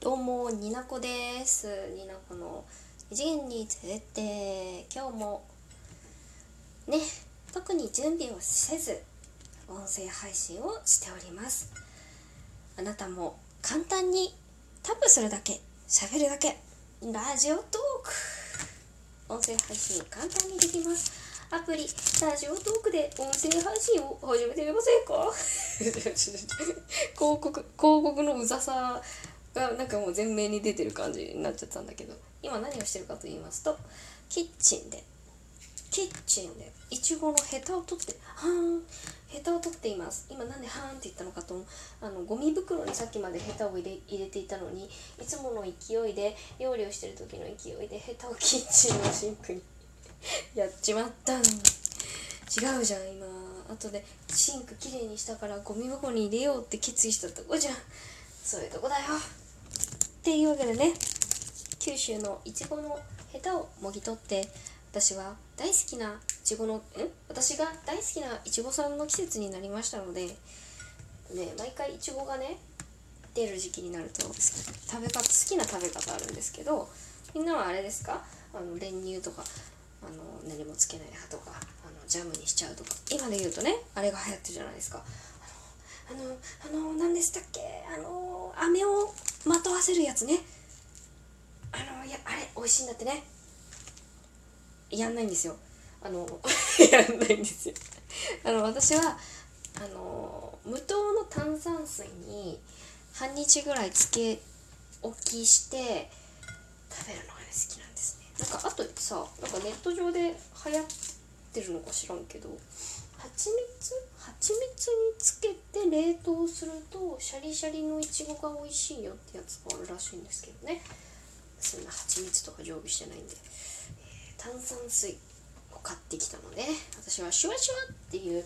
どうも、になこです。になこの二次元に連れて、今日も、ね、特に準備をせず、音声配信をしております。あなたも簡単にタップするだけ、喋るだけ、ラジオトーク。音声配信簡単にできます。アプリ、ラジオトークで音声配信を始めてみませんか？広告、広告のうざさがなんかもう前面に出てる感じになっちゃったんだけど。今何をしてるかと言いますとキッチンで。キッチンで。いちごのヘタを取って。はーん。ヘタを取っています。今なんではーんって言ったのかとあのゴミ袋にさっきまでヘタを入れ入れていたのにいつもの勢いで料理をしてる時の勢いでヘタをキッチンのシンクに やっちまったん違うじゃん今。後でシンクきれいにしたからゴミ箱に入れようって決意したとこじゃん。そういうとこだよ。っていうわけでね九州のいちごのヘタをもぎ取って私は大好きないちごのん私が大好きないちごさんの季節になりましたのでね毎回いちごがね出る時期になると食べ方好きな食べ方あるんですけどみんなはあれですか？あの練乳とかあの何もつけない派とかあのジャムにしちゃうとか。今で言うとねあれが流行ってるじゃないですか。あのあの何でしたっけ？あの飴をまとわせるやつね。あのいやあれ美味しいんだってね。やんないんですよ。あの やんないんですよ。あの私はあの無糖の炭酸水に半日ぐらいつけ置きして食べるのが好きなんですね。なんかあとさなんかネット上で流行ってるのか知らんけど。蜂蜜？蜂蜜につけて冷凍するとシャリシャリのいちごが美味しいよってやつがあるらしいんですけどね。そんな蜂蜜とか常備してないんで、えー炭酸水を買ってきたので私はシュワシュワっていう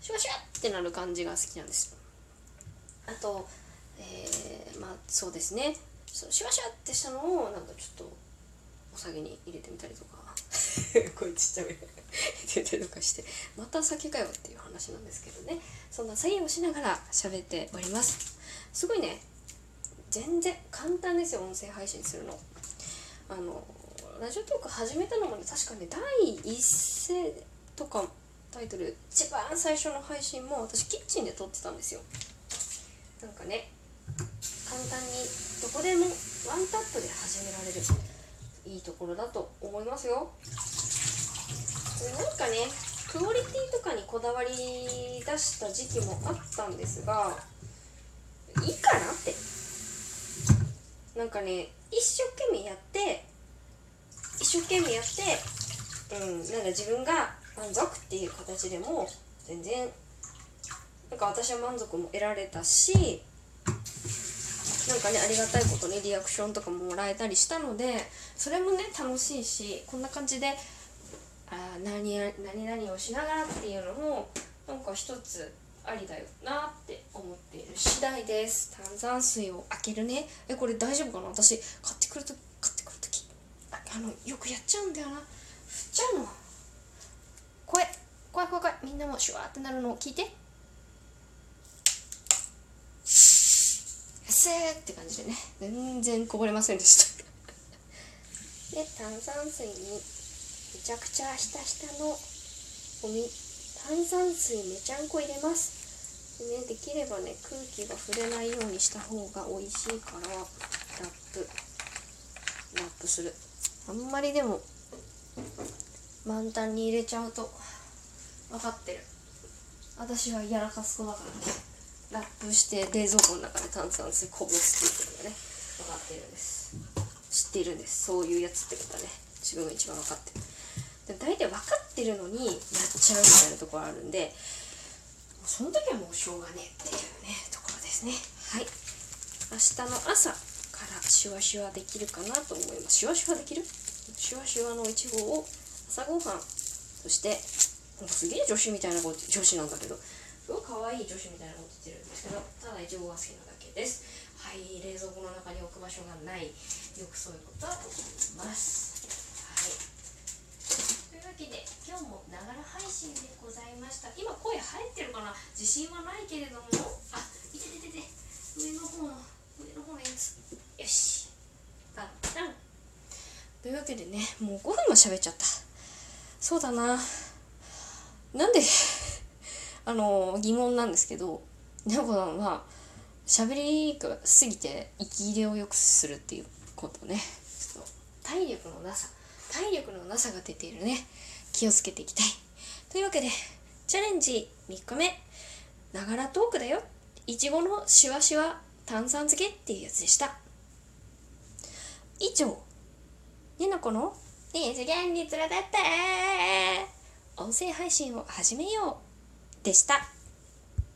シュワシュワってなる感じが好きなんです。あとえーまあそうですね。そうシュワシュワってしたのをなんかちょっとお酒に入れてみたりとか。こいつちっちゃめ。入れたりとかしてまた酒かよっていう話なんですけどね。そんな作業をしながら喋っております。すごいね。全然簡単ですよ音声配信するの。あのラジオトーク始めたのもね確かね第一声とかタイトル一番最初の配信も私キッチンで撮ってたんですよ。なんかね簡単にどこでもワンタップで始められる。いいところだと思いますよ。なんかねクオリティとかにこだわり出した時期もあったんですがいいかなって。なんかね一生懸命やって一生懸命やってうんなんか自分が満足っていう形でも全然なんか私は満足も得られたしなんかねありがたいことにリアクションとかももらえたりしたのでそれもね楽しいしこんな感じであ何々何々をしながらっていうのもなんか一つありだよなって思っている次第です。炭酸水を開けるね。えこれ大丈夫かな？私買ってくると買ってくるときあのよくやっちゃうんだよな。振っちゃうの怖い。怖い怖い怖い。みんなもシュワーってなるのを聞いて。せーって感じでね。全然こぼれませんでした。で炭酸水にめちゃくちゃひたひたのおみ炭酸水めちゃんこ入れます。で,、ね、できればね空気が触れないようにした方が美味しいからラップ。ラップする。あんまりでも満タンに入れちゃうと分かってる。私はやらかす子だからね。ラップして冷蔵庫の中で炭酸水こぼすっていうのがね分かってるんです。知っているんです。そういうやつってことはね自分が一番分かってる。で大体分かってるのにやっちゃうみたいなところあるんでその時はもうしょうがねえっていうねところですね。はい。明日の朝からシュワシュワできるかなと思います。シュワシュワできる？シュワシュワのいちごを朝ごはんそしてなんかすげえ女子みたいな子女子なんだけどすごい可愛い女子みたいなこと言ってるんですけどただいちごが好きなだけです。はい冷蔵庫の中に置く場所がない。よくそういうことは思いますはいというわけで今日もながら配信でございました。今声入ってるかな？自信はないけれども。あいてててて。上の方の上の方のやつ。よし。バンバン。というわけでねもう5分も喋っちゃった。そうだな。なんで あの疑問なんですけどねこさんは喋りが過ぎて息切れを良くするっていうことね。ちょっと体力のなさ体力のなさが出ているね。気をつけていきたい。というわけでチャレンジ3日目。ながらトークだよ。いちごのしわしわ炭酸漬けっていうやつでした。以上。ねなこの二次元に連れてって。音声配信を始めよう。でした。